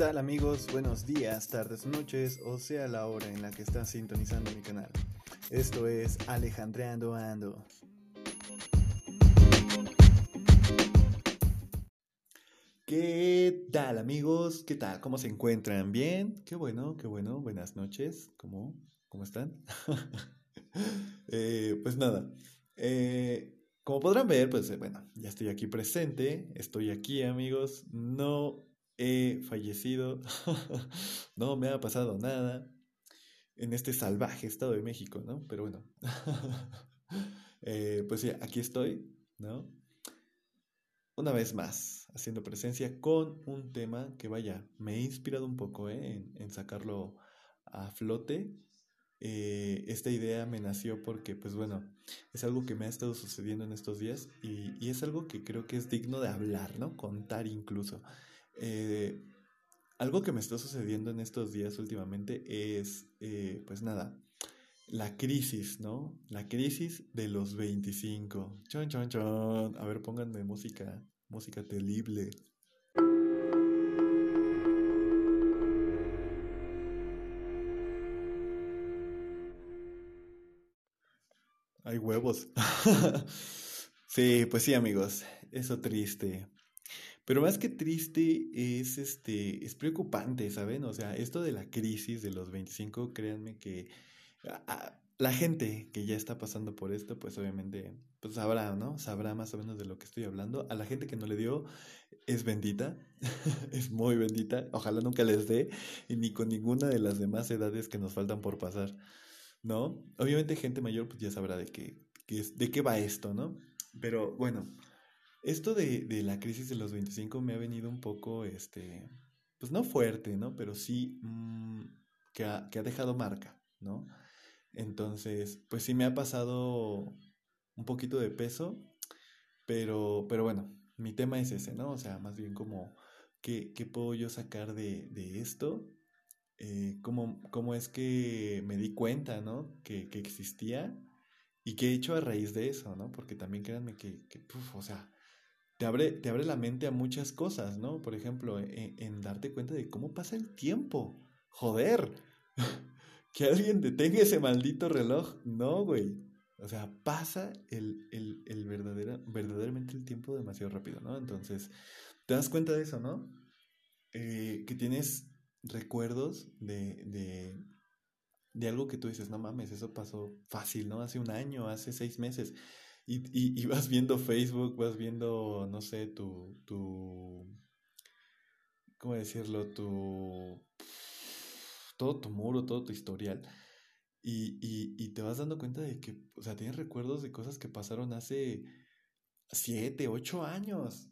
tal amigos? Buenos días, tardes, noches, o sea la hora en la que estás sintonizando mi canal. Esto es Alejandreando Ando. ¿Qué tal amigos? ¿Qué tal? ¿Cómo se encuentran? ¿Bien? Qué bueno, qué bueno. Buenas noches. ¿Cómo, ¿Cómo están? Eh, pues nada. Eh, como podrán ver, pues eh, bueno, ya estoy aquí presente. Estoy aquí amigos. No he fallecido. no me ha pasado nada en este salvaje estado de México, ¿no? Pero bueno. pues sí, aquí estoy, ¿no? una vez más haciendo presencia con un tema que vaya, me he inspirado un poco ¿eh? en, sacarlo a flote. Eh, esta idea me nació porque, pues bueno, es algo que me ha estado sucediendo en estos días y, es algo que creo que es digno de hablar, ¿no? Contar incluso. Eh, algo que me está sucediendo en estos días últimamente es, pues nada, la crisis, ¿no? La crisis de los 25. Chon, chon, chon. A ver, pónganme música, música terrible. Hay huevos. sí, pues sí, amigos. Eso triste. Pero más que triste es este es preocupante, ¿saben? O sea, esto de la crisis de los 25, créanme que la gente que ya está pasando por esto, pues obviamente pues sabrá, ¿no? Sabrá más o menos de lo que estoy hablando. A la gente que no le dio, es bendita, es muy bendita. Ojalá nunca les dé, y ni con ninguna de las demás edades que nos faltan por pasar, ¿no? Obviamente gente mayor pues ya sabrá de qué, de qué va esto, ¿no? Pero bueno, esto de, de, la crisis de los 25 me ha venido un poco, este, pues no fuerte, ¿no? Pero sí mm, que, ha, que ha dejado marca, ¿no? Entonces, pues sí me ha pasado un poquito de peso, pero, pero bueno, mi tema es ese, ¿no? O sea, más bien como, ¿qué, qué puedo yo sacar de, de esto? Eh, ¿cómo, ¿cómo, es que me di cuenta, ¿no? Que, que, existía y qué he hecho a raíz de eso, ¿no? Porque también créanme que, que o sea, te abre, te abre la mente a muchas cosas, ¿no? Por ejemplo, en, en darte cuenta de cómo pasa el tiempo. Joder. que alguien detenga ese maldito reloj. No, güey. O sea, pasa el, el, el verdadera, verdaderamente el tiempo demasiado rápido, ¿no? Entonces, te das cuenta de eso, ¿no? Eh, que tienes recuerdos de, de, de, algo que tú dices, no mames, eso pasó fácil, ¿no? Hace un año, hace seis meses. Y, y, y vas viendo Facebook, vas viendo, no sé, tu, tu, ¿cómo decirlo? Tu todo tu muro, todo tu historial. Y, y, te vas dando cuenta de que, o sea, tienes recuerdos de cosas que pasaron hace siete, ocho años,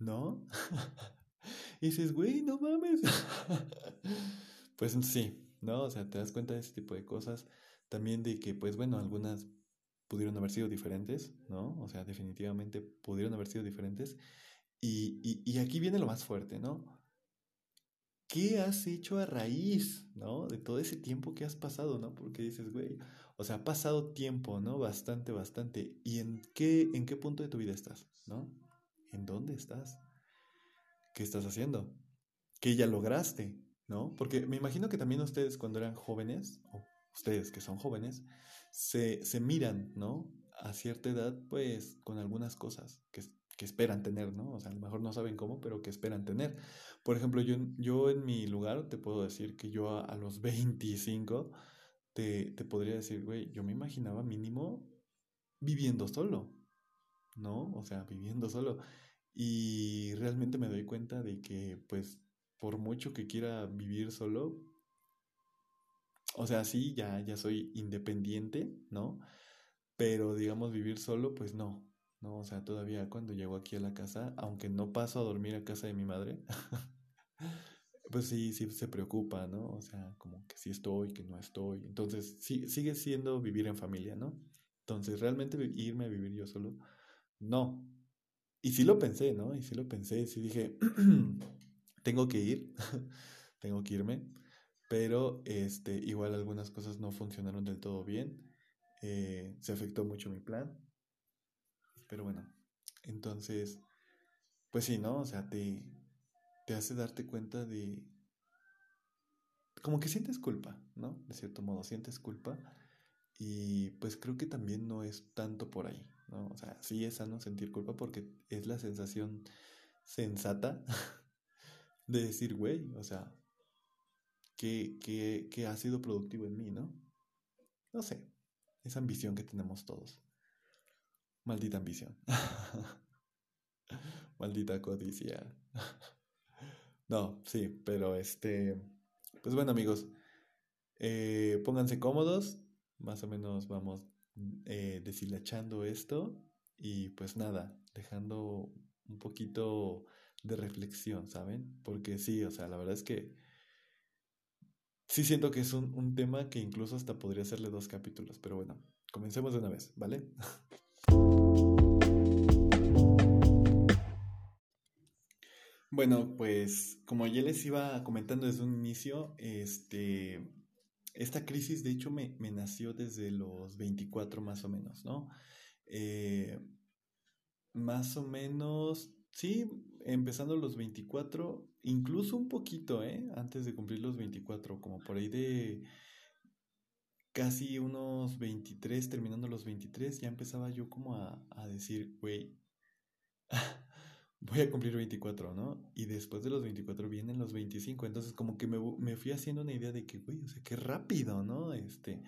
¿no? y dices, güey, no mames. pues sí, ¿no? O sea, te das cuenta de ese tipo de cosas. También de que, pues bueno, algunas pudieron haber sido diferentes, ¿no? O sea, definitivamente pudieron haber sido diferentes. Y, y, y aquí viene lo más fuerte, ¿no? ¿qué has hecho a raíz, ¿no? De todo ese tiempo que has pasado, ¿no? Porque dices, güey, o sea, ha pasado tiempo, ¿no? Bastante, bastante. ¿Y en qué, en qué punto de tu vida estás, ¿no? ¿En dónde estás? ¿Qué estás haciendo? ¿Qué ya lograste, ¿no? Porque me imagino que también ustedes cuando eran jóvenes, o ustedes que son jóvenes, se, se miran, ¿no? A cierta edad, pues, con algunas cosas que, que esperan tener, ¿no? O sea, a lo mejor no saben cómo, pero que esperan tener. Por ejemplo, yo, yo en mi lugar te puedo decir que yo a, los 25 te, te podría decir, güey, yo me imaginaba mínimo viviendo solo, ¿no? O sea, viviendo solo. Y realmente me doy cuenta de que, pues, por mucho que quiera vivir solo, o sea, sí, ya, ya soy independiente, ¿no? Pero digamos, vivir solo, pues no, ¿no? O sea, todavía cuando llego aquí a la casa, aunque no paso a dormir a casa de mi madre, pues sí, sí se preocupa, ¿no? O sea, como que sí estoy, que no estoy. Entonces, sí, sigue siendo vivir en familia, ¿no? Entonces, realmente irme a vivir yo solo, no. Y sí lo pensé, ¿no? Y sí lo pensé, sí dije, tengo que ir, tengo que irme, pero este, igual algunas cosas no funcionaron del todo bien, eh, se afectó mucho mi plan, pero bueno, entonces, pues sí, ¿no? O sea, te, te hace darte cuenta de... Como que sientes culpa, ¿no? De cierto modo, sientes culpa. Y pues creo que también no es tanto por ahí, ¿no? O sea, sí es sano sentir culpa porque es la sensación sensata de decir, güey, o sea, que, que ha sido productivo en mí, ¿no? No sé, esa ambición que tenemos todos. Maldita ambición. Maldita codicia. no, sí, pero este... Pues bueno amigos, eh, pónganse cómodos, más o menos vamos eh, deshilachando esto y pues nada, dejando un poquito de reflexión, ¿saben? Porque sí, o sea, la verdad es que sí siento que es un, un tema que incluso hasta podría hacerle dos capítulos, pero bueno, comencemos de una vez, ¿vale? Bueno, pues como ya les iba comentando desde un inicio, este, esta crisis de hecho me, nació desde los 24 más o menos, ¿no? Eh, más o menos, sí, empezando los 24, incluso un poquito, ¿eh? Antes de cumplir los 24, como por ahí de casi unos 23, terminando los 23, ya empezaba yo como a, a decir, güey, voy a cumplir 24, ¿no? Y después de los 24 vienen los 25. Entonces, como que me, me fui haciendo una idea de que, güey, o sea, qué rápido, ¿no? Este,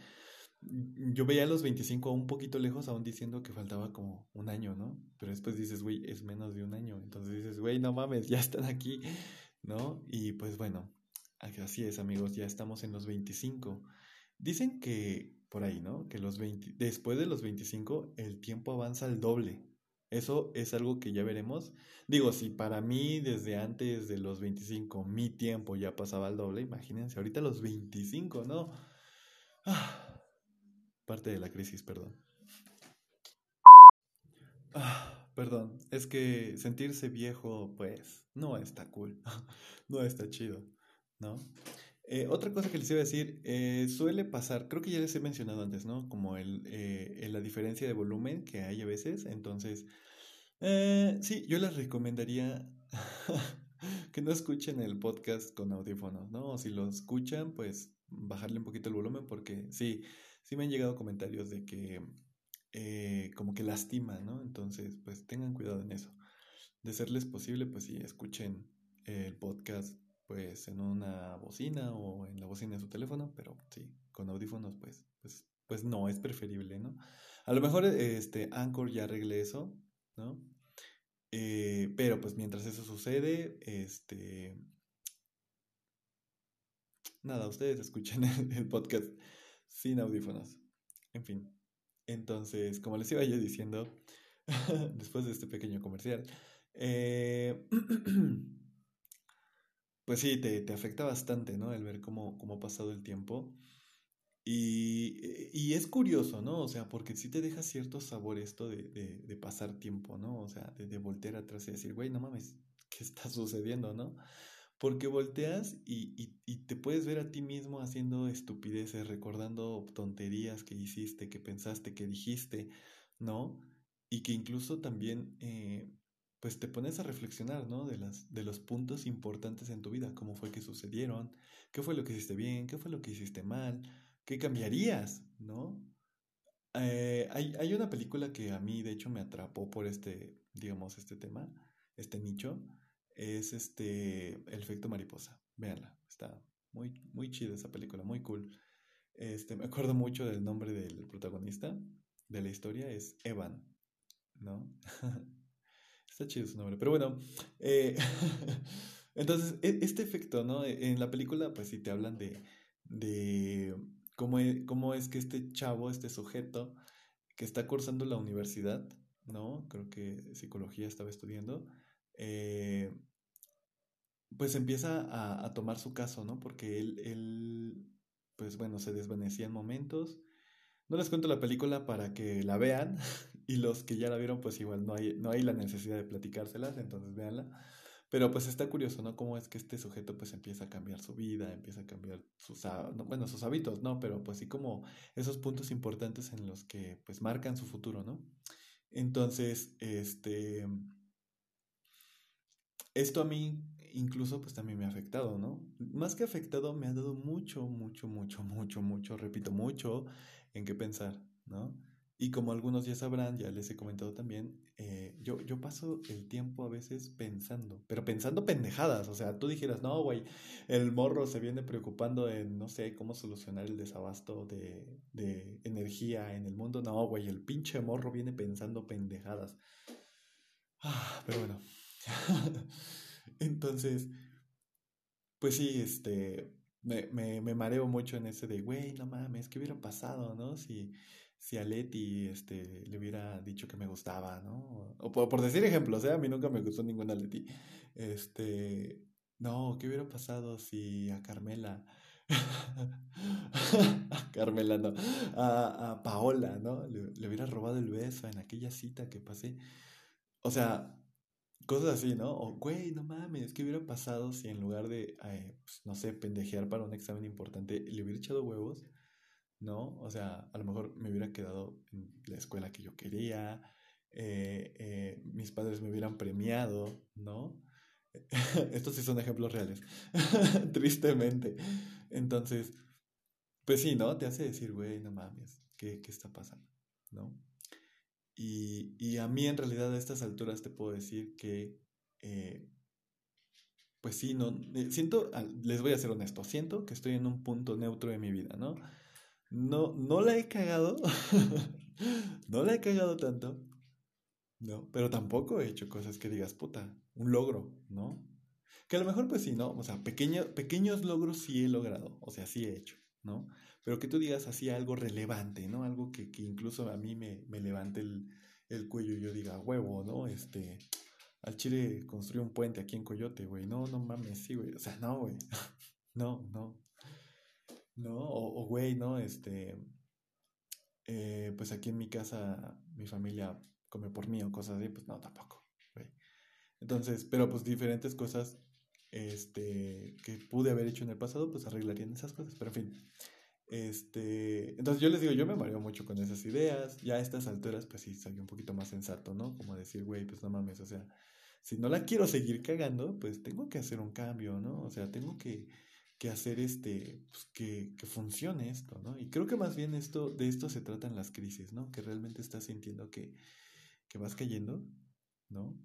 yo veía los 25 un poquito lejos, aún diciendo que faltaba como un año, ¿no? Pero después dices, güey, es menos de un año. Entonces dices, güey, no mames, ya están aquí, ¿no? Y pues bueno, así es, amigos, ya estamos en los 25. Dicen que por ahí, ¿no? Que los 20, después de los 25 el tiempo avanza al doble. Eso es algo que ya veremos. Digo, si para mí desde antes de los 25 mi tiempo ya pasaba al doble, imagínense, ahorita los 25, ¿no? Ah, parte de la crisis, perdón. Ah, perdón, es que sentirse viejo, pues, no está cool, no está chido, ¿no? Eh, otra cosa que les iba a decir, eh, suele pasar, creo que ya les he mencionado antes, ¿no? Como el, eh, la diferencia de volumen que hay a veces. Entonces, sí, yo les recomendaría que no escuchen el podcast con audífonos, ¿no? O si lo escuchan, pues bajarle un poquito el volumen porque sí, sí me han llegado comentarios de que como que lastima, ¿no? Entonces, pues tengan cuidado en eso. De serles posible, pues sí, escuchen el podcast pues en una bocina o en la bocina de su teléfono, pero sí, con audífonos pues, pues, pues no, es preferible, ¿no? A lo mejor este Anchor ya arregle eso, ¿no? Eh, pero pues mientras eso sucede, este... Nada, ustedes escuchen el, podcast sin audífonos. En fin. Entonces, como les iba yo diciendo, después de este pequeño comercial, eh... pues sí, te, te, afecta bastante, ¿no? El ver cómo, cómo ha pasado el tiempo. Y, y, es curioso, ¿no? O sea, porque sí te deja cierto sabor esto de, de, de pasar tiempo, ¿no? O sea, de, de, voltear atrás y decir, güey, no mames, ¿qué está sucediendo, no? Porque volteas y, y, te puedes ver a ti mismo haciendo estupideces, recordando tonterías que hiciste, que pensaste, que dijiste, ¿no? Y que incluso también eh, pues te pones a reflexionar, ¿no? De, las, de los puntos importantes en tu vida, cómo fue que sucedieron, qué fue lo que hiciste bien, qué fue lo que hiciste mal, qué cambiarías, ¿no? Eh, hay, hay, una película que a mí, de hecho, me atrapó por este, digamos, este tema, este nicho, es este, El efecto mariposa. Véanla, está muy, muy chida esa película, muy cool. Este, me acuerdo mucho del nombre del protagonista de la historia, es Evan, ¿no? Está chido su nombre. Pero bueno, eh, entonces, e, este efecto, ¿no? E, en la película, pues sí te hablan de, de cómo, es, cómo es que este chavo, este sujeto, que está cursando la universidad, ¿no? Creo que psicología estaba estudiando, eh, pues empieza a, a, tomar su caso, ¿no? Porque él, él, pues bueno, se desvanecía en momentos. No les cuento la película para que la vean, y los que ya la vieron, pues igual no hay, no hay la necesidad de platicárselas, entonces véanla. Pero pues está curioso, ¿no? Cómo es que este sujeto pues empieza a cambiar su vida, empieza a cambiar sus, bueno, sus hábitos, ¿no? Pero pues sí como esos puntos importantes en los que pues marcan su futuro, ¿no? Entonces, este... esto a mí incluso pues también me ha afectado, ¿no? Más que afectado, me ha dado mucho, mucho, mucho, mucho, mucho, repito, mucho en qué pensar, ¿no? Y como algunos ya sabrán, ya les he comentado también, eh, yo, yo paso el tiempo a veces pensando, pero pensando pendejadas, o sea, tú dijeras, no, güey, el morro se viene preocupando en, no sé, cómo solucionar el desabasto de, de energía en el mundo, no, güey, el pinche morro viene pensando pendejadas. Ah, pero bueno. Entonces, pues sí, este, me, me, me, mareo mucho en ese de, güey, no mames, ¿qué hubiera pasado, no? Si, si a Leti este, le hubiera dicho que me gustaba, ¿no? O por, decir ejemplos, ¿eh? A mí nunca me gustó ninguna Leti. Este, no, ¿qué hubiera pasado si a Carmela... a Carmela, no, a, a Paola, ¿no? Le, le, hubiera robado el beso en aquella cita que pasé. O sea, cosas así, ¿no? O, güey, no mames, ¿qué hubiera pasado si en lugar de, eh, pues, no sé, pendejear para un examen importante, le hubiera echado huevos? ¿No? O sea, a lo mejor me hubiera quedado en la escuela que yo quería, eh, eh, mis padres me hubieran premiado, ¿no? Estos sí son ejemplos reales, tristemente. Entonces, pues sí, ¿no? Te hace decir, güey, no mames, ¿qué, qué está pasando? ¿No? Y, y, a mí en realidad a estas alturas te puedo decir que, eh, pues sí, no, eh, siento, les voy a ser honesto, siento que estoy en un punto neutro de mi vida, ¿no? No, no la he cagado, no la he cagado tanto, ¿no? Pero tampoco he hecho cosas que digas, puta, un logro, ¿no? Que a lo mejor pues sí, ¿no? O sea, pequeños logros sí he logrado, o sea, sí he hecho, ¿no? Pero que tú digas así algo relevante, ¿no? Algo que, que incluso a mí me, me levante el, el, cuello y yo diga, huevo, ¿no? Este, al Chile construyó un puente aquí en Coyote, güey. No, no mames, sí, güey. O sea, no, güey. no, no. No, o, güey, ¿no? Este, eh, pues aquí en mi casa, mi familia come por mí o cosas así, pues no, tampoco, güey. Entonces, pero pues diferentes cosas este, que pude haber hecho en el pasado, pues arreglarían esas cosas. Pero en fin, este, entonces yo les digo, yo me mareo mucho con esas ideas. Ya a estas alturas, pues sí, soy un poquito más sensato, ¿no? Como decir, güey, pues no mames, o sea, si no la quiero seguir cagando, pues tengo que hacer un cambio, ¿no? O sea, tengo que, que hacer este, pues que, que, funcione esto, ¿no? Y creo que más bien esto, de esto se tratan las crisis, ¿no? Que realmente estás sintiendo que, que vas cayendo, ¿no?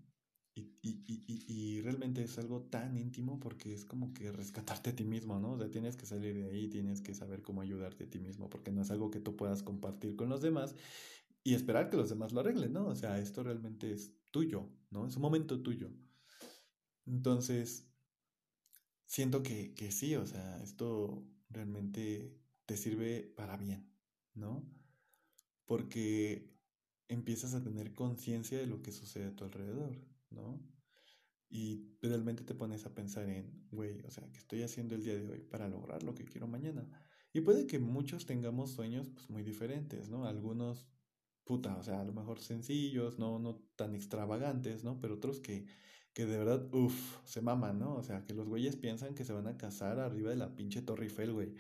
Y, y, y, realmente es algo tan íntimo porque es como que rescatarte a ti mismo, ¿no? O sea, tienes que salir de ahí, tienes que saber cómo ayudarte a ti mismo, porque no es algo que tú puedas compartir con los demás y esperar que los demás lo arreglen, ¿no? O sea, esto realmente es tuyo, ¿no? Es un momento tuyo. Entonces, siento que, que sí, o sea, esto realmente te sirve para bien, ¿no? Porque empiezas a tener conciencia de lo que sucede a tu alrededor. ¿No? Y realmente te pones a pensar en, güey, o sea, ¿qué estoy haciendo el día de hoy para lograr lo que quiero mañana? Y puede que muchos tengamos sueños pues muy diferentes, ¿no? Algunos, puta, o sea, a lo mejor sencillos, no, no tan extravagantes, ¿no? Pero otros que, que de verdad, uff, se maman, ¿no? O sea, que los güeyes piensan que se van a casar arriba de la pinche Torre Eiffel, güey.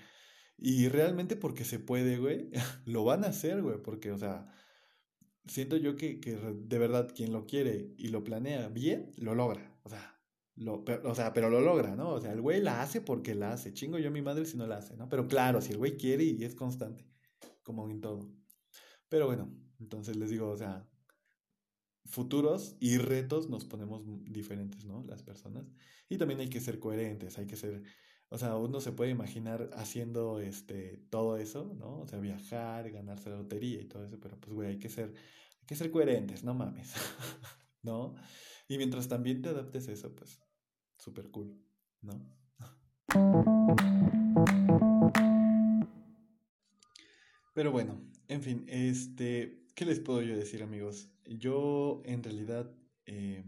Y realmente porque se puede, güey, lo van a hacer, güey, porque, o sea, siento yo que, que, de verdad quien lo quiere y lo planea bien, lo logra. O sea, lo, pero, o sea, pero lo logra, ¿no? O sea, el güey la hace porque la hace. Chingo yo mi madre si no la hace, ¿no? Pero claro, si el güey quiere y es constante, como en todo. Pero bueno, entonces les digo, o sea, futuros y retos nos ponemos diferentes, ¿no? Las personas. Y también hay que ser coherentes, hay que ser o sea, uno se puede imaginar haciendo este, todo eso, ¿no? O sea, viajar, ganarse la lotería y todo eso, pero pues, güey, hay que ser, hay que ser coherentes, no mames, ¿no? Y mientras también te adaptes a eso, pues, súper cool, ¿no? Pero bueno, en fin, este, ¿qué les puedo yo decir, amigos? Yo, en realidad, eh,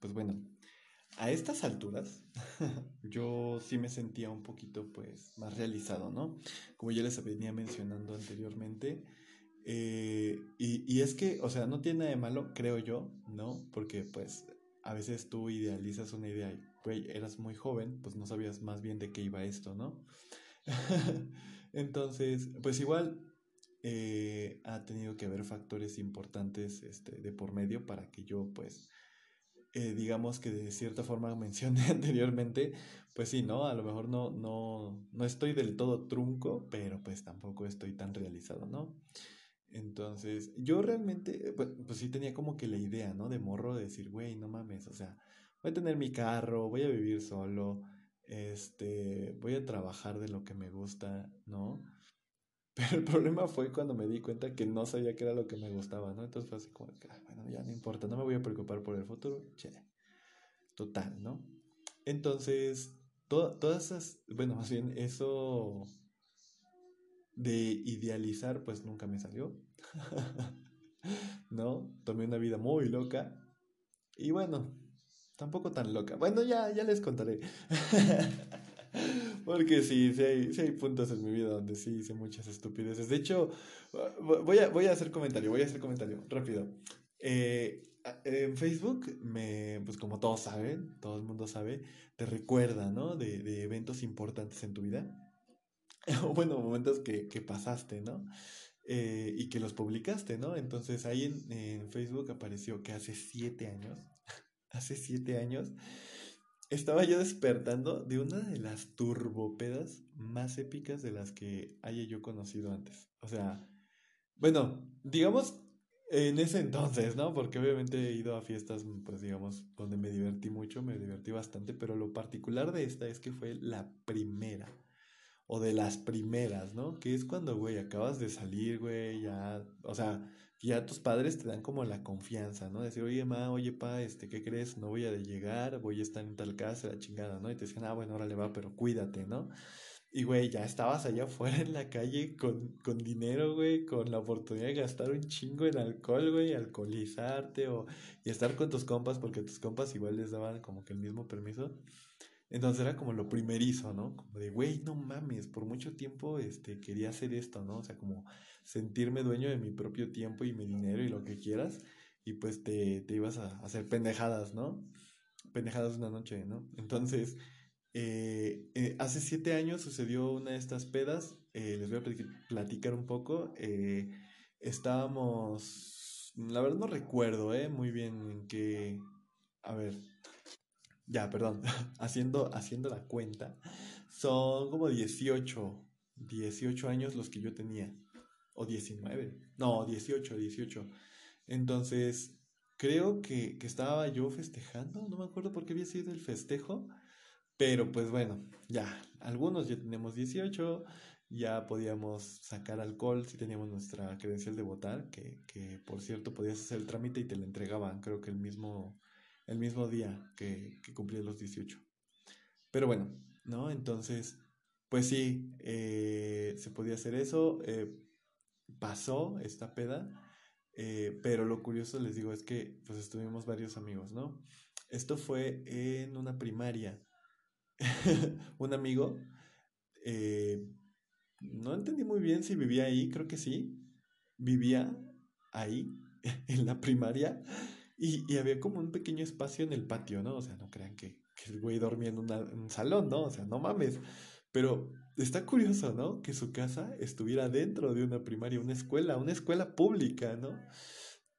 pues bueno, a estas alturas, yo sí me sentía un poquito, pues, más realizado, ¿no? Como ya les venía mencionando anteriormente. Eh, y, y, es que, o sea, no tiene nada de malo, creo yo, ¿no? Porque, pues, a veces tú idealizas una idea y, eras muy joven, pues no sabías más bien de qué iba esto, ¿no? Entonces, pues igual eh, ha tenido que haber factores importantes este, de por medio para que yo, pues, eh, digamos que de cierta forma mencioné anteriormente, pues sí, ¿no? A lo mejor no, no, no estoy del todo trunco, pero pues tampoco estoy tan realizado, ¿no? Entonces, yo realmente, pues, pues sí tenía como que la idea, ¿no? De morro de decir, güey, no mames, o sea, voy a tener mi carro, voy a vivir solo, este, voy a trabajar de lo que me gusta, ¿no? Pero el problema fue cuando me di cuenta que no sabía qué era lo que me gustaba, ¿no? Entonces fue así como, bueno, ya no importa, no me voy a preocupar por el futuro, che, total, ¿no? Entonces, todas esas, bueno, más bien eso de idealizar, pues nunca me salió, ¿no? Tomé una vida muy loca y bueno, tampoco tan loca. Bueno, ya, ya les contaré. Porque sí, sí hay, sí hay puntos en mi vida donde sí hice muchas estupideces. De hecho, voy a, voy a hacer comentario, voy a hacer comentario, rápido. Eh, en Facebook, me, pues como todos saben, todo el mundo sabe, te recuerda, ¿no? De, de eventos importantes en tu vida. bueno, momentos que, que pasaste, ¿no? Eh, y que los publicaste, ¿no? Entonces ahí en, en Facebook apareció que hace siete años, hace siete años, estaba yo despertando de una de las turbopedas más épicas de las que haya yo conocido antes. O sea, bueno, digamos en ese entonces, ¿no? Porque obviamente he ido a fiestas, pues digamos, donde me divertí mucho, me divertí bastante, pero lo particular de esta es que fue la primera. O de las primeras, ¿no? Que es cuando, güey, acabas de salir, güey, ya, o sea, ya tus padres te dan como la confianza, ¿no? Decir, oye, ma, oye, pa, este, ¿qué crees? No voy a de llegar, voy a estar en tal casa, la chingada, ¿no? Y te dicen, ah, bueno, órale, va, pero cuídate, ¿no? Y, güey, ya estabas allá afuera en la calle con, con dinero, güey, con la oportunidad de gastar un chingo en alcohol, güey, alcoholizarte o y estar con tus compas, porque tus compas igual les daban como que el mismo permiso. Entonces era como lo primerizo, ¿no? Como de, güey, no mames, por mucho tiempo este, quería hacer esto, ¿no? O sea, como sentirme dueño de mi propio tiempo y mi dinero y lo que quieras. Y pues te, te ibas a hacer pendejadas, ¿no? Pendejadas una noche, ¿no? Entonces, eh, eh, hace siete años sucedió una de estas pedas. Eh, les voy a platicar un poco. estábamos, la verdad no recuerdo, ¿eh? Muy bien en qué... A ver, ya, perdón, haciendo, haciendo la cuenta, son como 18, 18 años los que yo tenía, o 19, no, 18, 18. Entonces, creo que, que estaba yo festejando, no me acuerdo por qué había sido el festejo, pero pues bueno, ya, algunos ya tenemos 18, ya podíamos sacar alcohol si teníamos nuestra credencial de votar, que, que por cierto podías hacer el trámite y te la entregaban, creo que el mismo el mismo día que, que cumplí los 18. Pero bueno, ¿no? Entonces, pues sí, eh, se podía hacer eso. Eh, pasó esta peda, eh, pero lo curioso les digo es que pues estuvimos varios amigos, ¿no? Esto fue en una primaria. Un amigo, no entendí muy bien si vivía ahí, creo que sí, vivía ahí, en la primaria. Y, había como un pequeño espacio en el patio, ¿no? O sea, no crean que, el güey dormía en, un salón, ¿no? O sea, no mames. Pero está curioso, ¿no? Que su casa estuviera dentro de una primaria, una escuela, una escuela pública, ¿no?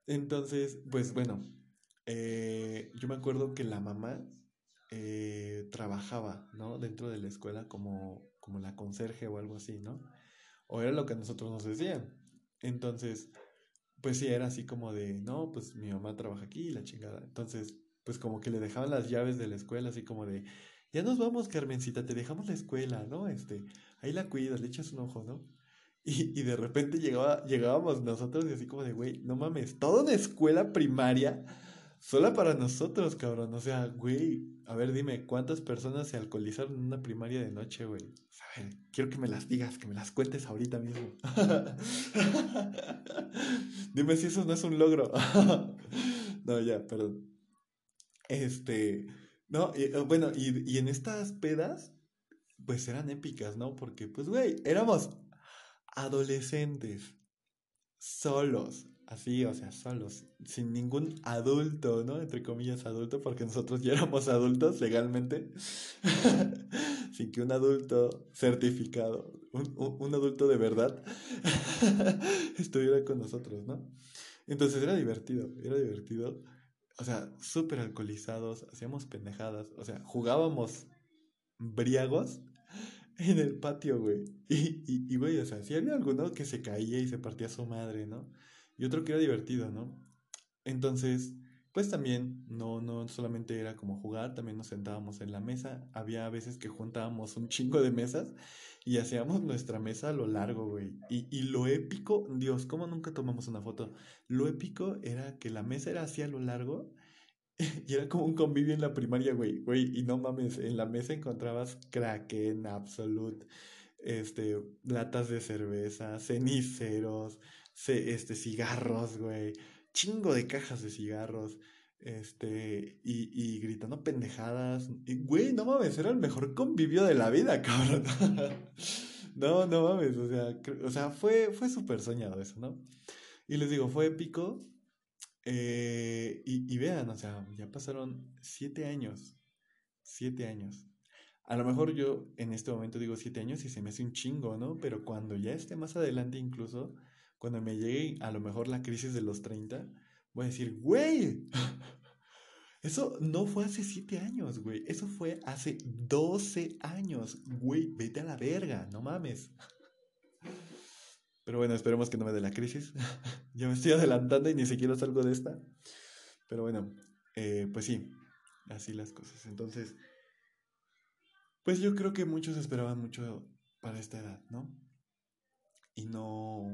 Entonces, pues bueno, eh, yo me acuerdo que la mamá eh, trabajaba, ¿no? Dentro de la escuela como, como la conserje o algo así, ¿no? O era lo que nosotros nos decían. Entonces, pues sí, era así como de, no, pues mi mamá trabaja aquí y la chingada. Entonces, pues como que le dejaban las llaves de la escuela, así como de, ya nos vamos, Carmencita, te dejamos la escuela, ¿no? Este, ahí la cuidas, le echas un ojo, ¿no? Y, y de repente llegaba, llegábamos nosotros y así como de, güey, no mames, toda una escuela primaria sola para nosotros, cabrón. O sea, güey, a ver, dime, ¿cuántas personas se alcoholizaron en una primaria de noche, güey? A ver, quiero que me las digas, que me las cuentes ahorita mismo. dime si eso no es un logro. no, ya, perdón. Este, no, y, eh, bueno, y, y en estas pedas, pues eran épicas, ¿no? Porque, pues, güey, éramos adolescentes, solos, así, o sea, solos, sin ningún adulto, ¿no? Entre comillas, adulto, porque nosotros ya éramos adultos legalmente, sin que un adulto certificado, un, un, adulto de verdad, estuviera con nosotros, ¿no? Entonces era divertido, era divertido. o sea, súper alcoholizados, hacíamos pendejadas, o sea, jugábamos briagos en el patio, güey. Y, y, güey, o sea, si había alguno que se caía y se partía su madre, ¿no? Y otro que era divertido, ¿no? Entonces, pues también no, no solamente era como jugar, también nos sentábamos en la mesa. Había veces que juntábamos un chingo de mesas y hacíamos nuestra mesa a lo largo, güey. Y, y lo épico, Dios, ¿cómo nunca tomamos una foto? Lo épico era que la mesa era así a lo largo y era como un convivio en la primaria, güey. Güey, y no mames, en la mesa encontrabas Kraken, Absolute, este, latas de cerveza, ceniceros, este, cigarros, güey. Chingo de cajas de cigarros. Este, y, y gritando pendejadas. Y, güey, no mames, era el mejor convivio de la vida, cabrón. no, no mames, o sea, o sea fue, fue súper soñado eso, ¿no? Y les digo, fue épico. Eh, y, y vean, o sea, ya pasaron siete años. Siete años. A lo mejor yo en este momento digo siete años y se me hace un chingo, ¿no? Pero cuando ya esté más adelante incluso, cuando me llegue a lo mejor la crisis de los 30, voy a decir, güey, eso no fue hace siete años, güey. Eso fue hace 12 años, güey. Vete a la verga, no mames. Pero bueno, esperemos que no me dé la crisis. ya me estoy adelantando y ni siquiera salgo de esta. Pero bueno, eh, pues sí, así las cosas. Entonces, pues yo creo que muchos esperaban mucho para esta edad, ¿no? Y no,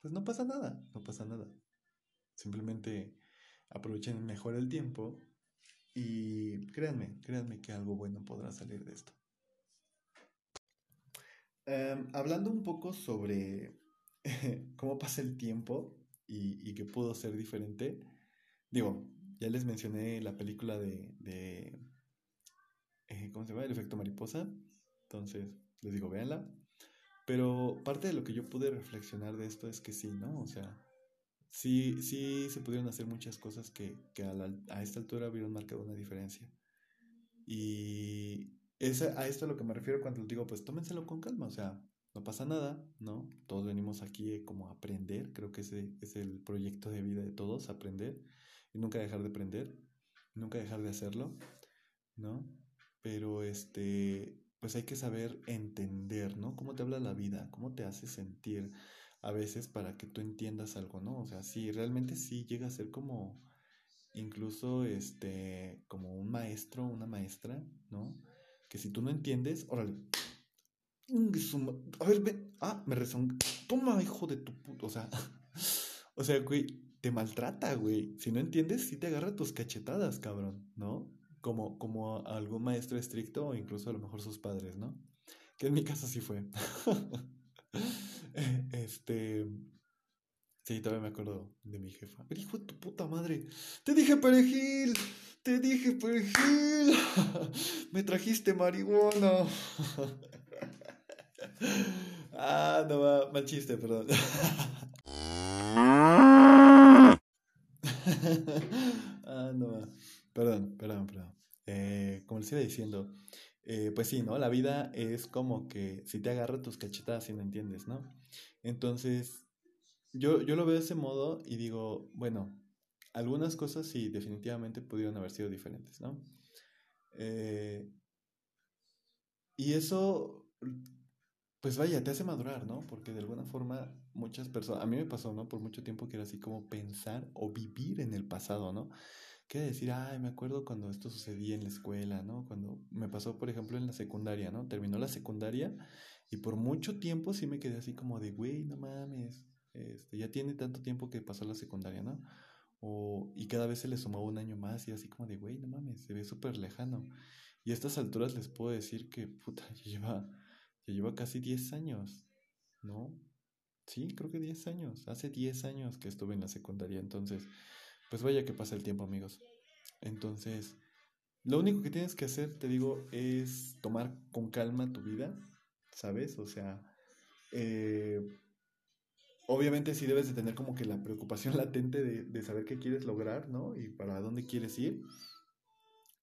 pues no pasa nada, no pasa nada. Simplemente aprovechen mejor el tiempo y créanme, créanme que algo bueno podrá salir de esto. Em, hablando un poco sobre cómo pasa el tiempo y, y, que pudo ser diferente, digo, ya les mencioné la película de, de eh, ¿cómo se llama? El efecto mariposa, entonces les digo, véanla. Pero parte de lo que yo pude reflexionar de esto es que sí, ¿no? O sea, sí, sí se pudieron hacer muchas cosas que, que a, la, a, esta altura hubieran marcado una diferencia. Y es a esto a lo que me refiero cuando digo, pues tómenselo con calma, o sea, no pasa nada, ¿no? Todos venimos aquí como a aprender, creo que ese es el proyecto de vida de todos, aprender y nunca dejar de aprender, nunca dejar de hacerlo, ¿no? Pero este, pues hay que saber entender, ¿no? Cómo te habla la vida, cómo te hace sentir, a veces para que tú entiendas algo, ¿no? O sea, sí, realmente sí llega a ser como incluso este como un maestro, una maestra, ¿no? Que si tú no entiendes, órale. A ver, ven. Ah, me rezón. Toma, hijo de tu puto. O sea, o sea, güey, te maltrata, güey. Si no entiendes, sí te agarra tus cachetadas, cabrón, ¿no? Como, como algún maestro estricto o incluso a lo mejor sus padres, ¿no? Que en mi caso sí fue. Este. Sí, todavía me acuerdo de mi jefa. Pero hijo de tu puta madre. Te dije perejil. Te dije perejil. Me trajiste marihuana. Ah, no va. Mal chiste, perdón. Ah, no va. Perdón. Les diciendo, eh, pues sí, ¿no? La vida es como que si te agarra tus cachetadas y no entiendes, ¿no? Entonces, yo, yo lo veo de ese modo y digo, bueno, algunas cosas sí, definitivamente pudieron haber sido diferentes, ¿no? Eh, y eso, pues vaya, te hace madurar, ¿no? Porque de alguna forma muchas personas, a mí me pasó, ¿no? Por mucho tiempo que era así como pensar o vivir en el pasado, ¿no? Que decir, ay, me acuerdo cuando esto sucedía en la escuela, ¿no? Cuando me pasó, por ejemplo, en la secundaria, ¿no? Terminó la secundaria y por mucho tiempo sí me quedé así como de, güey, no mames, este, ya tiene tanto tiempo que pasó la secundaria, ¿no? O, y cada vez se le sumaba un año más y así como de, güey, no mames, se ve súper lejano. Y a estas alturas les puedo decir que, puta, ya lleva, ya lleva casi 10 años, ¿no? Sí, creo que 10 años. Hace 10 años que estuve en la secundaria, entonces, pues vaya que pasa el tiempo, amigos. Entonces, lo único que tienes que hacer, te digo, es tomar con calma tu vida, ¿sabes? O sea, eh, obviamente sí debes de tener como que la preocupación latente de, de, saber qué quieres lograr, ¿no? Y para dónde quieres ir.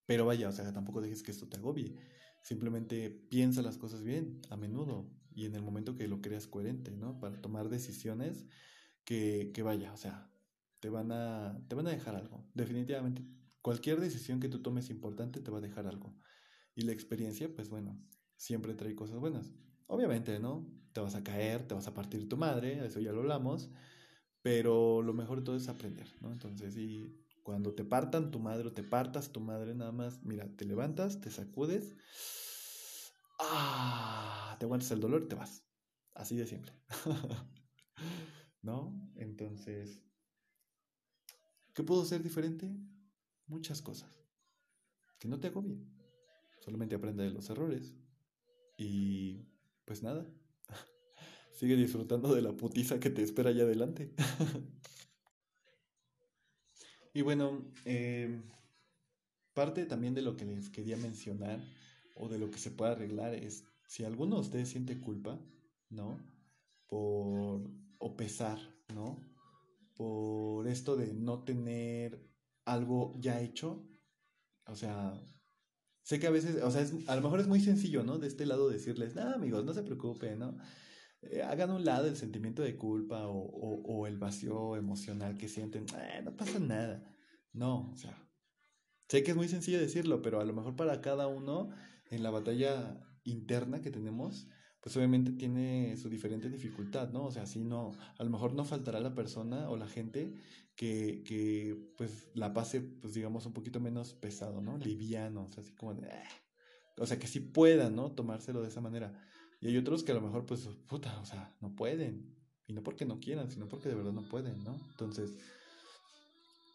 Pero vaya, o sea, tampoco dejes que esto te agobie. Simplemente piensa las cosas bien, a menudo, y en el momento que lo creas coherente, ¿no? Para tomar decisiones que, que vaya, o sea, te van a, te van a dejar algo. Definitivamente, cualquier decisión que tú tomes importante te va a dejar algo. Y la experiencia, pues bueno, siempre trae cosas buenas. Obviamente, ¿no? Te vas a caer, te vas a partir tu madre, eso ya lo hablamos, pero lo mejor de todo es aprender, ¿no? Entonces, y cuando te partan tu madre o te partas tu madre, nada más, mira, te levantas, te sacudes, ¡ah! te aguantas el dolor y te vas. Así de simple. ¿No? Entonces, ¿qué puedo hacer diferente? Muchas cosas. Que no te bien. Solamente aprende de los errores. Y pues nada. Sigue disfrutando de la putiza que te espera allá adelante. y bueno, eh, parte también de lo que les quería mencionar o de lo que se puede arreglar es si alguno de ustedes siente culpa, ¿no? Por, o pesar, ¿no? Por esto de no tener algo ya hecho. O sea, sé que a veces, o sea, es, a lo mejor es muy sencillo, ¿no? De este lado decirles, no, amigos, no se preocupen, ¿no? Eh, hagan un lado el sentimiento de culpa o, o, el vacío emocional que sienten, eh, no pasa nada. No, o sea, sé que es muy sencillo decirlo, pero a lo mejor para cada uno en la batalla interna que tenemos, pues obviamente tiene su diferente dificultad, ¿no? O sea, si no, a lo mejor no faltará la persona o la gente que, que pues la pase, pues digamos, un poquito menos pesado, ¿no? Liviano, o sea, así como de, ah". o sea, que sí puedan, ¿no? Tomárselo de esa manera. Y hay otros que a lo mejor, pues, puta, o sea, no pueden. Y no porque no quieran, sino porque de verdad no pueden, ¿no? Entonces,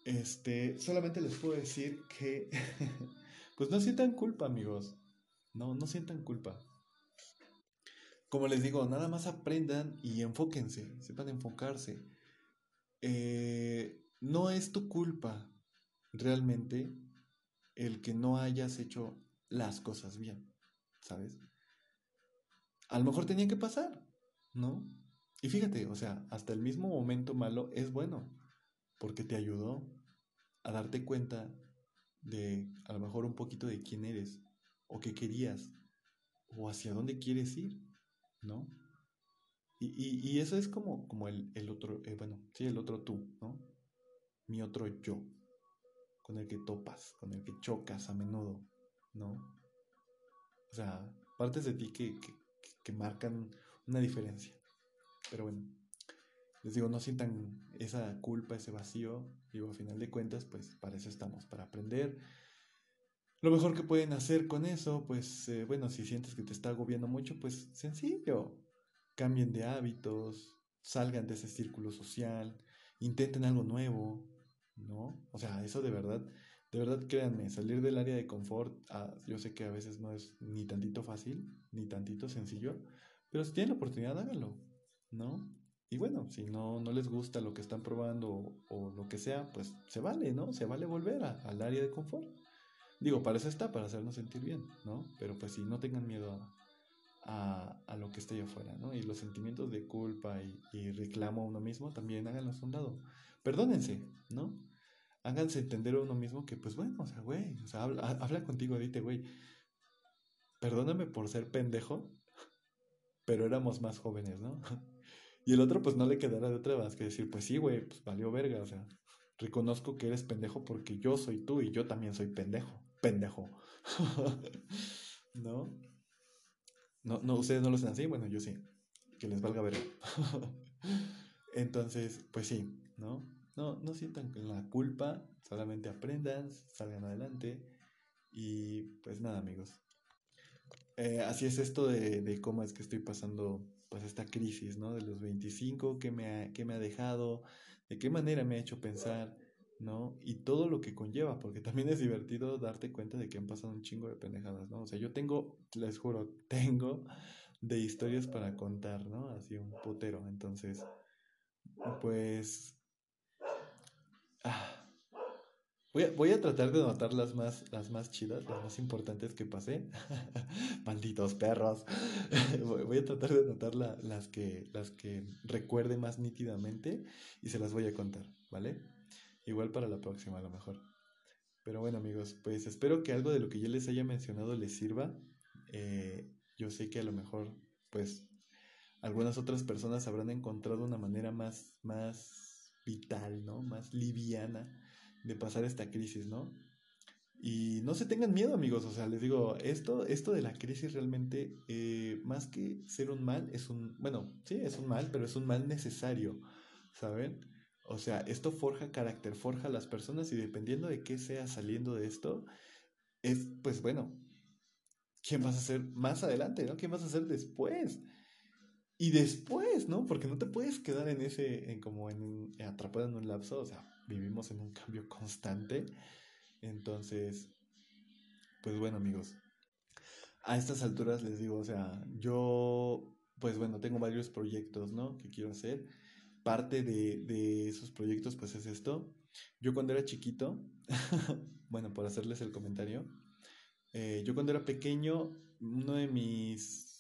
este, solamente les puedo decir que, pues no sientan culpa, amigos. No, no sientan culpa como les digo, nada más aprendan y enfóquense, sepan enfocarse. Eh, no es tu culpa realmente el que no hayas hecho las cosas bien, ¿sabes? A lo mejor tenía que pasar, ¿no? Y fíjate, o sea, hasta el mismo momento malo es bueno, porque te ayudó a darte cuenta de a lo mejor un poquito de quién eres, o qué querías, o hacia dónde quieres ir. ¿No? Y, y, eso es como, como el, el otro, eh, bueno, sí, el otro tú, ¿no? Mi otro yo, con el que topas, con el que chocas a menudo, ¿no? O sea, partes de ti que, que, que marcan una diferencia. Pero bueno, les digo, no sientan esa culpa, ese vacío. Digo, a final de cuentas, pues para eso estamos, para aprender. Lo mejor que pueden hacer con eso, pues eh, bueno, si sientes que te está agobiando mucho, pues sencillo. Cambien de hábitos, salgan de ese círculo social, intenten algo nuevo, ¿no? O sea, eso de verdad, de verdad créanme, salir del área de confort, ah, yo sé que a veces no es ni tantito fácil, ni tantito sencillo, pero si tienen la oportunidad, háganlo, ¿no? Y bueno, si no, no les gusta lo que están probando o, lo que sea, pues se vale, ¿no? Se vale volver al área de confort. Digo, para eso está, para hacernos sentir bien, ¿no? Pero pues sí, no tengan miedo a, a, lo que esté allá afuera, ¿no? Y los sentimientos de culpa y, reclamo a uno mismo también háganlos a un lado. Perdónense, ¿no? Háganse entender a uno mismo que, pues bueno, o sea, güey, o sea, habla, habla contigo, dite, güey, perdóname por ser pendejo, pero éramos más jóvenes, ¿no? Y el otro, pues no le quedará de otra más que decir, pues sí, güey, pues valió verga, o sea, reconozco que eres pendejo porque yo soy tú y yo también soy pendejo pendejo. ¿No? ¿No? No, ustedes no lo hacen así, bueno, yo sí. Que les valga ver. Entonces, pues sí, ¿no? No, no sientan la culpa, solamente aprendan, salgan adelante. Y pues nada, amigos. Eh, así es esto de, de, cómo es que estoy pasando pues esta crisis, ¿no? De los 25, que me, que me ha dejado, de qué manera me ha hecho pensar, ¿no? Y todo lo que conlleva, porque también es divertido darte cuenta de que han pasado un chingo de pendejadas, ¿no? O sea, yo tengo, les juro, tengo de historias para contar, ¿no? Así un putero. Entonces, pues... Ah, voy, a, voy a tratar de notar las más, las más chidas, las más importantes que pasé. Malditos perros. voy, a tratar de notar las, que, las que recuerde más nítidamente y se las voy a contar, ¿vale? Igual para la próxima a lo mejor. Pero bueno amigos, pues espero que algo de lo que yo les haya mencionado les sirva. Eh, yo sé que a lo mejor pues algunas otras personas habrán encontrado una manera más, más vital, ¿no? Más liviana de pasar esta crisis, ¿no? Y no se tengan miedo, amigos. O sea, les digo, esto, esto de la crisis realmente, eh, más que ser un mal, es un, bueno, sí, es un mal, pero es un mal necesario, ¿saben? O sea, esto forja carácter, forja a las personas y dependiendo de qué sea saliendo de esto, es, pues bueno, ¿quién vas a ser más adelante, ¿no? ¿Quién vas a ser después? Y después, ¿no? Porque no te puedes quedar en ese, en como en, atrapado en un lapso, o sea, vivimos en un cambio constante. Entonces, pues bueno, amigos, a estas alturas les digo, o sea, yo, pues bueno, tengo varios proyectos, ¿no? Que quiero hacer. Parte de, de esos proyectos, pues es esto. Yo cuando era chiquito, bueno, por hacerles el comentario, eh, yo cuando era pequeño, uno de mis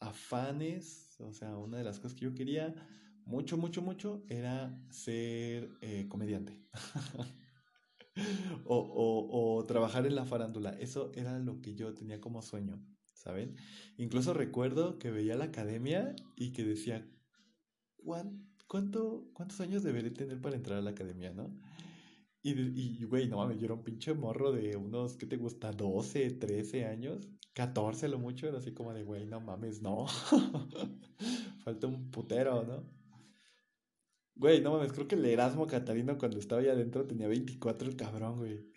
afanes, o sea, una de las cosas que yo quería mucho, mucho, mucho, era ser eh, comediante. o, o, o, trabajar en la farándula. Eso era lo que yo tenía como sueño, ¿saben? Incluso recuerdo que veía la academia y que decía, ¿cuánto, ¿cuántos años debería tener para entrar a la academia, no? Y, güey, no mames, yo era un pinche morro de unos, ¿qué te gusta? 12, 13 años, 14 lo mucho, era así como de, güey, no mames, no. Falta un putero, ¿no? Güey, no mames, creo que el Erasmo Catarino cuando estaba allá adentro tenía 24 el cabrón, güey.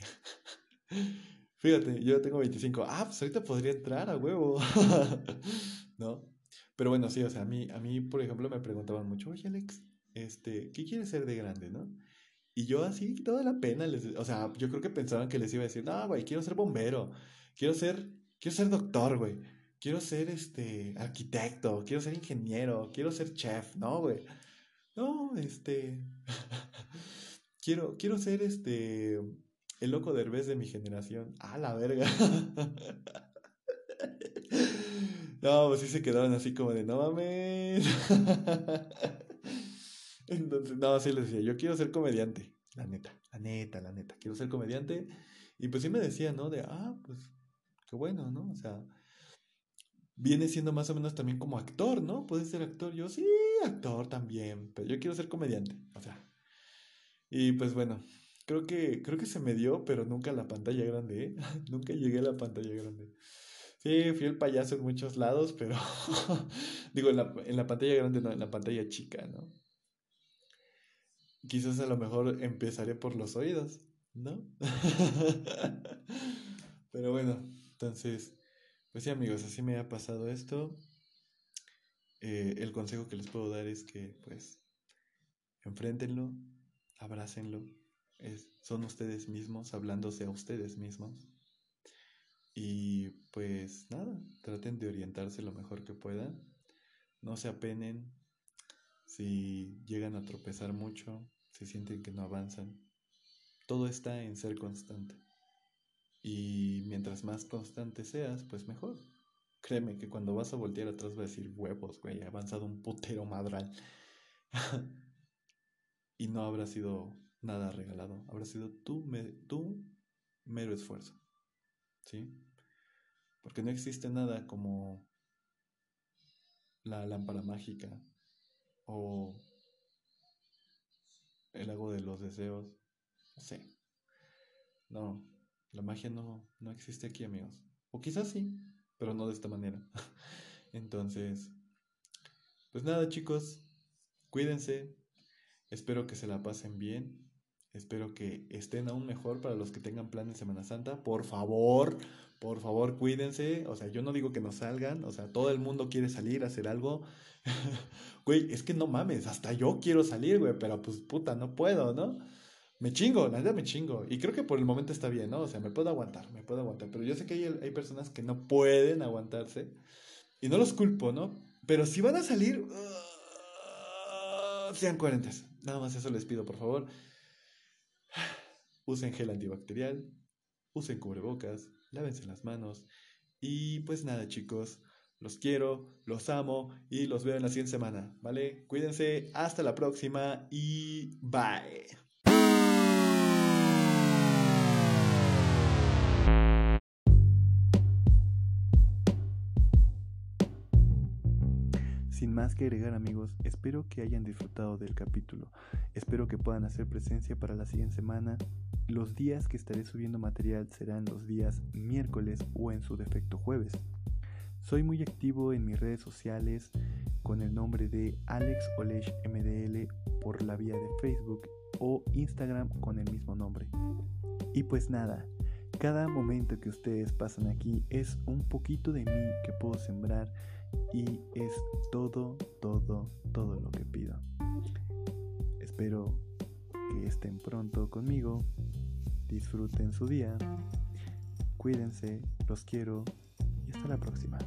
Fíjate, yo tengo 25. Ah, pues ahorita podría entrar a huevo. ¿No? Pero bueno, sí, o sea, a mí, a mí, por ejemplo, me preguntaban mucho, oye, Alex, este, ¿qué quieres ser de grande, no? Y yo así, toda la pena, les, o sea, yo creo que pensaban que les iba a decir, no, güey, quiero ser bombero, quiero ser, quiero ser doctor, güey, quiero ser, este, arquitecto, quiero ser ingeniero, quiero ser chef, no, güey. No, este, quiero, quiero ser, este, el loco derbez de mi generación. Ah, la verga. no, pues sí se quedaron así como de, no mames. Entonces, no, sí les decía, yo quiero ser comediante, la neta, la neta, la neta, quiero ser comediante. Y pues sí me decía, ¿no? De, ah, pues, qué bueno, ¿no? O sea, viene siendo más o menos también como actor, ¿no? Puedes ser actor. Yo sí, actor también, pero yo quiero ser comediante, o sea. Y pues bueno, creo que, creo que se me dio, pero nunca la pantalla grande, ¿eh? nunca llegué a la pantalla grande. Sí, fui el payaso en muchos lados, pero digo, en la, en la pantalla grande, no, en la pantalla chica, ¿no? quizás a lo mejor empezaré por los oídos, ¿no? Pero bueno, entonces, pues sí amigos, así me ha pasado esto. Eh, el consejo que les puedo dar es que pues enfréntenlo, abrácenlo, es, son ustedes mismos, hablándose a ustedes mismos. Y pues nada, traten de orientarse lo mejor que puedan. No se apenen si llegan a tropezar mucho, se sienten que no avanzan. Todo está en ser constante. Y mientras más constante seas, pues mejor. Créeme que cuando vas a voltear atrás vas a decir huevos, güey, he avanzado un putero madral. y no habrá sido nada regalado, habrá sido tu, tu mero esfuerzo. ¿Sí? Porque no existe nada como la lámpara mágica o el lago de los deseos. No sé. No, la magia no, no existe aquí, amigos. O quizás sí, pero no de esta manera. Entonces, pues nada, chicos, cuídense. Espero que se la pasen bien. Espero que estén aún mejor para los que tengan plan en Semana Santa. Por favor, por favor, cuídense. O sea, yo no digo que no salgan. O sea, todo el mundo quiere salir hacer algo. güey, es que no mames, hasta yo quiero salir, güey, pero pues puta, no puedo, ¿no? Me chingo, la verdad me chingo. Y creo que por el momento está bien, ¿no? O sea, me puedo aguantar, me puedo aguantar. Pero yo sé que hay, hay personas que no pueden aguantarse. Y no los culpo, ¿no? Pero si van a salir, uh, sean coherentes. Nada más eso les pido, por favor. Usen gel antibacterial, usen cubrebocas, lávense las manos. Y pues nada, chicos. Los quiero, los amo y los veo en la siguiente semana, ¿vale? Cuídense, hasta la próxima y bye. Más que agregar amigos, espero que hayan disfrutado del capítulo. Espero que puedan hacer presencia para la siguiente semana. Los días que estaré subiendo material serán los días miércoles o en su defecto jueves. Soy muy activo en mis redes sociales con el nombre de Alex Olesh MDL por la vía de Facebook o Instagram con el mismo nombre. Y pues nada, cada momento que ustedes pasan aquí es un poquito de mí que puedo sembrar y es todo, todo, todo lo que pido. Espero que estén pronto conmigo, disfruten su día, cuídense, los quiero y hasta la próxima.